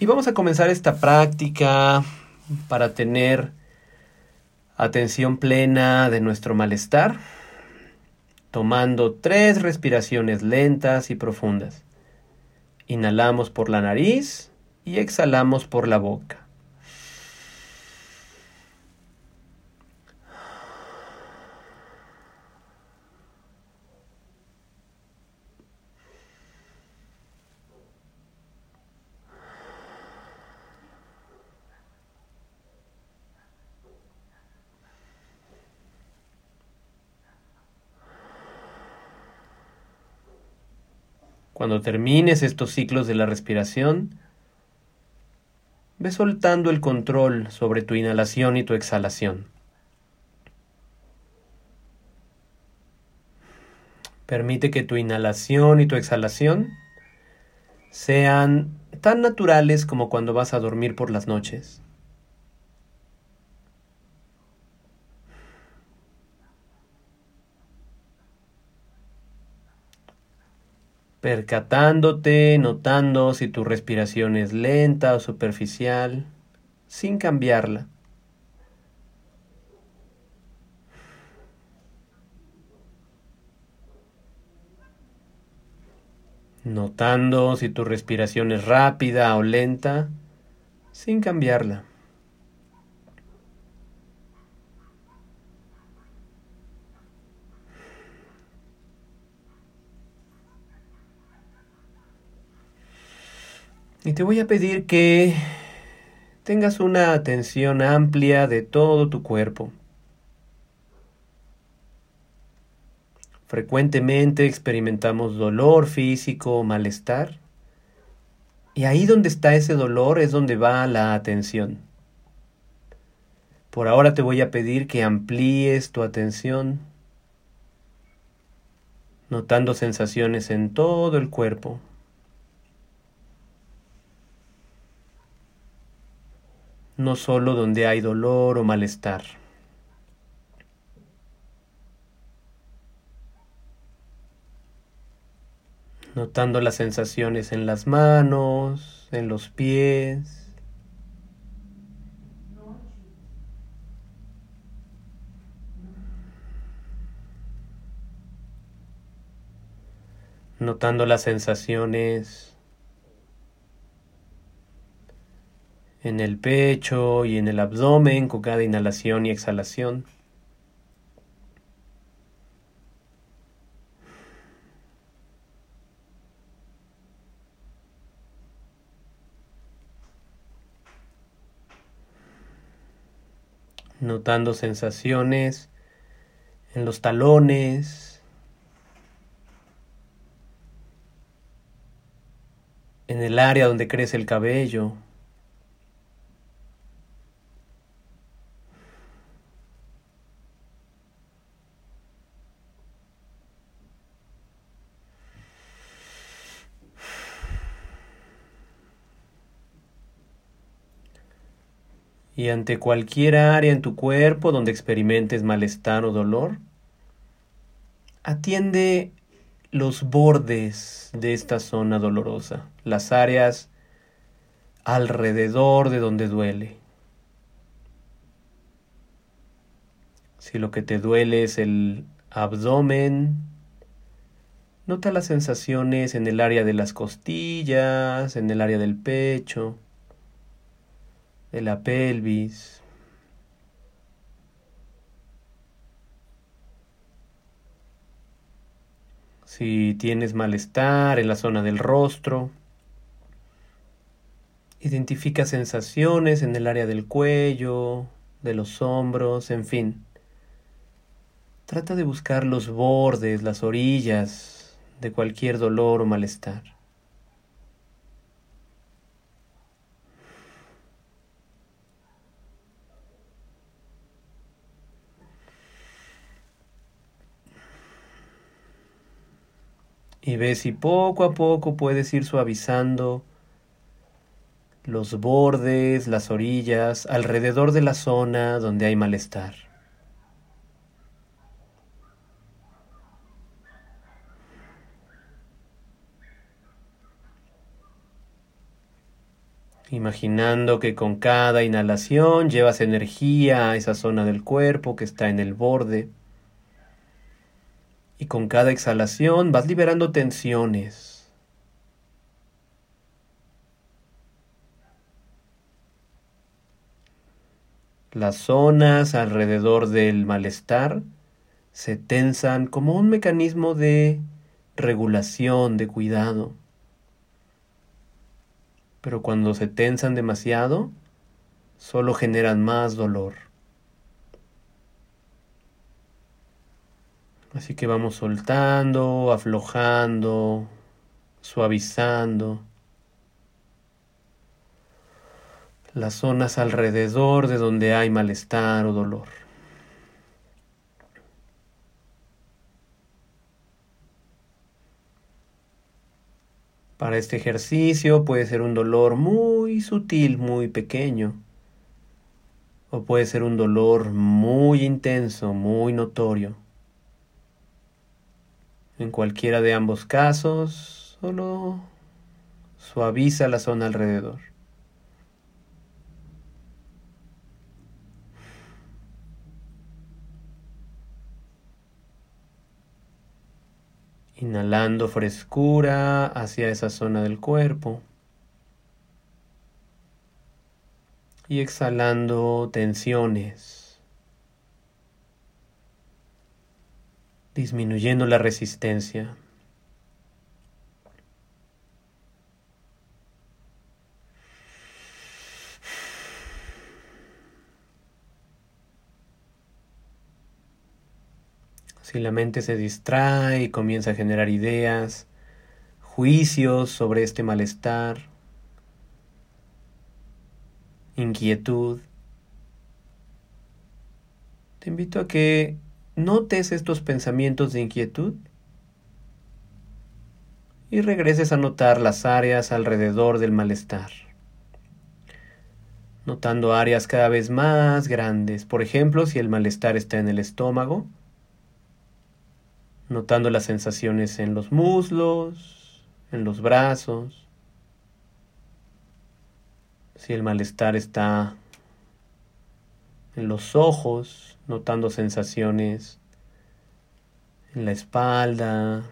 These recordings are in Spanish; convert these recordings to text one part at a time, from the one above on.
Y vamos a comenzar esta práctica para tener atención plena de nuestro malestar, tomando tres respiraciones lentas y profundas. Inhalamos por la nariz y exhalamos por la boca. Cuando termines estos ciclos de la respiración, ve soltando el control sobre tu inhalación y tu exhalación. Permite que tu inhalación y tu exhalación sean tan naturales como cuando vas a dormir por las noches. Percatándote, notando si tu respiración es lenta o superficial, sin cambiarla. Notando si tu respiración es rápida o lenta, sin cambiarla. Y te voy a pedir que tengas una atención amplia de todo tu cuerpo. Frecuentemente experimentamos dolor físico o malestar. Y ahí donde está ese dolor es donde va la atención. Por ahora te voy a pedir que amplíes tu atención, notando sensaciones en todo el cuerpo. No solo donde hay dolor o malestar. Notando las sensaciones en las manos, en los pies. Notando las sensaciones en el pecho y en el abdomen con cada inhalación y exhalación. Notando sensaciones en los talones, en el área donde crece el cabello. Y ante cualquier área en tu cuerpo donde experimentes malestar o dolor, atiende los bordes de esta zona dolorosa, las áreas alrededor de donde duele. Si lo que te duele es el abdomen, nota las sensaciones en el área de las costillas, en el área del pecho de la pelvis. Si tienes malestar en la zona del rostro, identifica sensaciones en el área del cuello, de los hombros, en fin. Trata de buscar los bordes, las orillas de cualquier dolor o malestar. Y ve si poco a poco puedes ir suavizando los bordes, las orillas, alrededor de la zona donde hay malestar. Imaginando que con cada inhalación llevas energía a esa zona del cuerpo que está en el borde. Y con cada exhalación vas liberando tensiones. Las zonas alrededor del malestar se tensan como un mecanismo de regulación, de cuidado. Pero cuando se tensan demasiado, solo generan más dolor. Así que vamos soltando, aflojando, suavizando las zonas alrededor de donde hay malestar o dolor. Para este ejercicio puede ser un dolor muy sutil, muy pequeño. O puede ser un dolor muy intenso, muy notorio. En cualquiera de ambos casos, solo suaviza la zona alrededor. Inhalando frescura hacia esa zona del cuerpo. Y exhalando tensiones. Disminuyendo la resistencia. Si la mente se distrae y comienza a generar ideas, juicios sobre este malestar, inquietud, te invito a que notes estos pensamientos de inquietud y regreses a notar las áreas alrededor del malestar. Notando áreas cada vez más grandes. Por ejemplo, si el malestar está en el estómago, notando las sensaciones en los muslos, en los brazos, si el malestar está en los ojos, notando sensaciones en la espalda,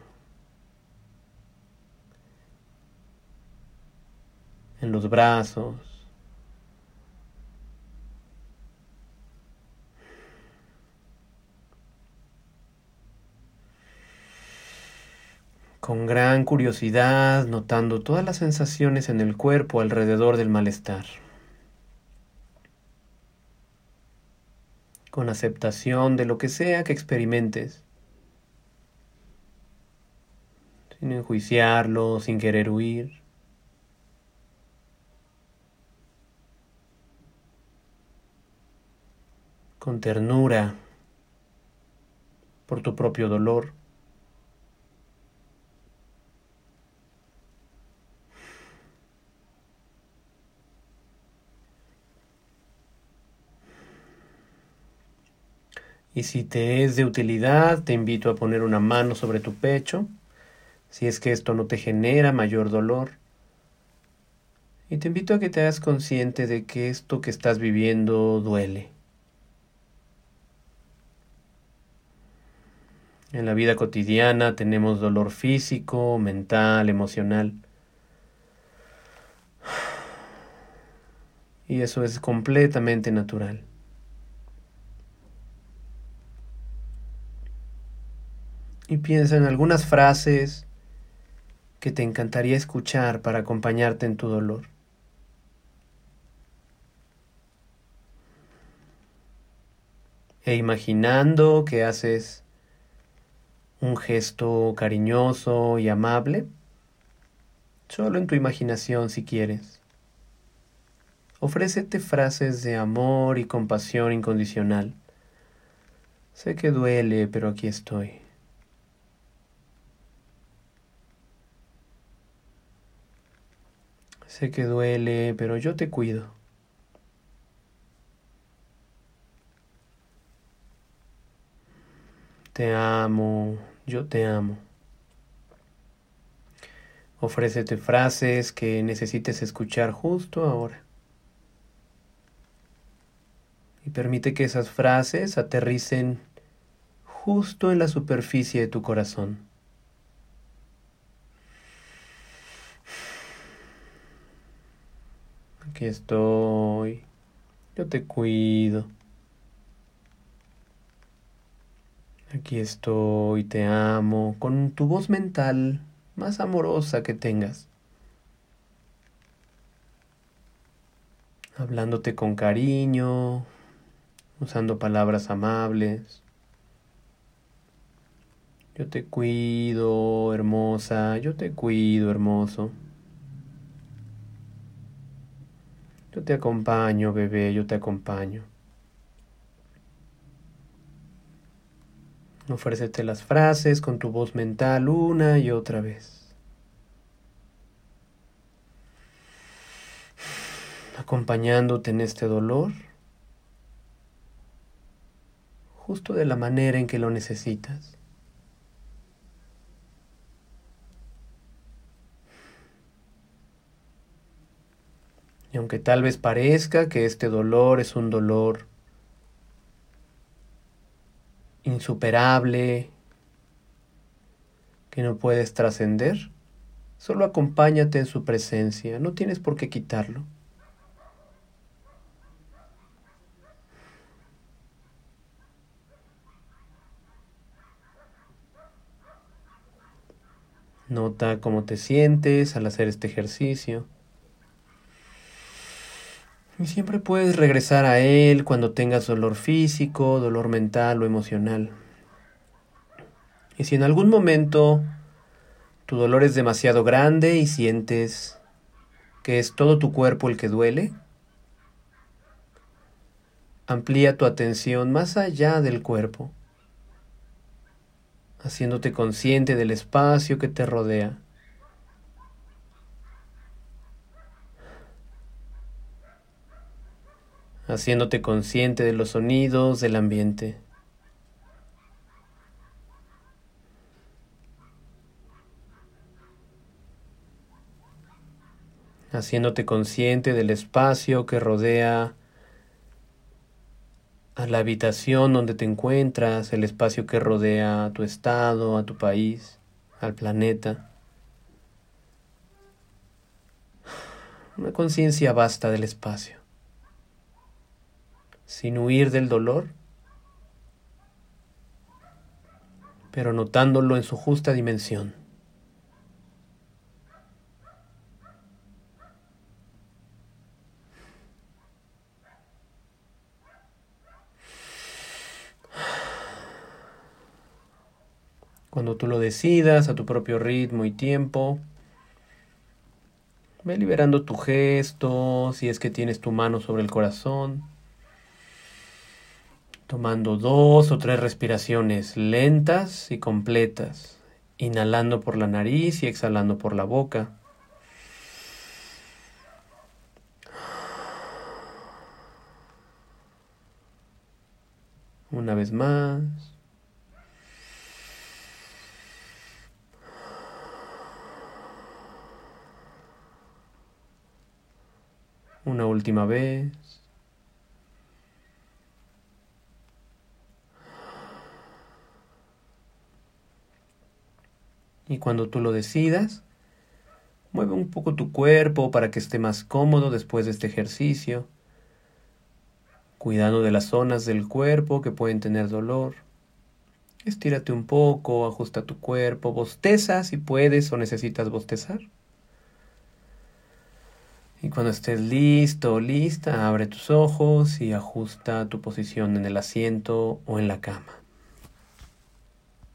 en los brazos. con gran curiosidad, notando todas las sensaciones en el cuerpo alrededor del malestar. Con aceptación de lo que sea que experimentes, sin enjuiciarlo, sin querer huir. Con ternura por tu propio dolor. Y si te es de utilidad, te invito a poner una mano sobre tu pecho, si es que esto no te genera mayor dolor. Y te invito a que te hagas consciente de que esto que estás viviendo duele. En la vida cotidiana tenemos dolor físico, mental, emocional. Y eso es completamente natural. Y piensa en algunas frases que te encantaría escuchar para acompañarte en tu dolor. E imaginando que haces un gesto cariñoso y amable, solo en tu imaginación si quieres. Ofrécete frases de amor y compasión incondicional. Sé que duele, pero aquí estoy. Sé que duele, pero yo te cuido. Te amo, yo te amo. Ofrécete frases que necesites escuchar justo ahora. Y permite que esas frases aterricen justo en la superficie de tu corazón. Aquí estoy. Yo te cuido. Aquí estoy, te amo, con tu voz mental más amorosa que tengas. Hablándote con cariño, usando palabras amables. Yo te cuido, hermosa, yo te cuido, hermoso. Yo te acompaño, bebé, yo te acompaño. Ofrécete las frases con tu voz mental una y otra vez. Acompañándote en este dolor, justo de la manera en que lo necesitas. Y aunque tal vez parezca que este dolor es un dolor insuperable, que no puedes trascender, solo acompáñate en su presencia, no tienes por qué quitarlo. Nota cómo te sientes al hacer este ejercicio. Y siempre puedes regresar a él cuando tengas dolor físico, dolor mental o emocional. Y si en algún momento tu dolor es demasiado grande y sientes que es todo tu cuerpo el que duele, amplía tu atención más allá del cuerpo, haciéndote consciente del espacio que te rodea. Haciéndote consciente de los sonidos del ambiente. haciéndote consciente del espacio que rodea a la habitación donde te encuentras, el espacio que rodea a tu estado, a tu país, al planeta. Una conciencia vasta del espacio sin huir del dolor, pero notándolo en su justa dimensión. Cuando tú lo decidas a tu propio ritmo y tiempo, ve liberando tu gesto, si es que tienes tu mano sobre el corazón tomando dos o tres respiraciones lentas y completas, inhalando por la nariz y exhalando por la boca. Una vez más. Una última vez. Y cuando tú lo decidas, mueve un poco tu cuerpo para que esté más cómodo después de este ejercicio, cuidando de las zonas del cuerpo que pueden tener dolor. Estírate un poco, ajusta tu cuerpo, bosteza si puedes o necesitas bostezar. Y cuando estés listo o lista, abre tus ojos y ajusta tu posición en el asiento o en la cama.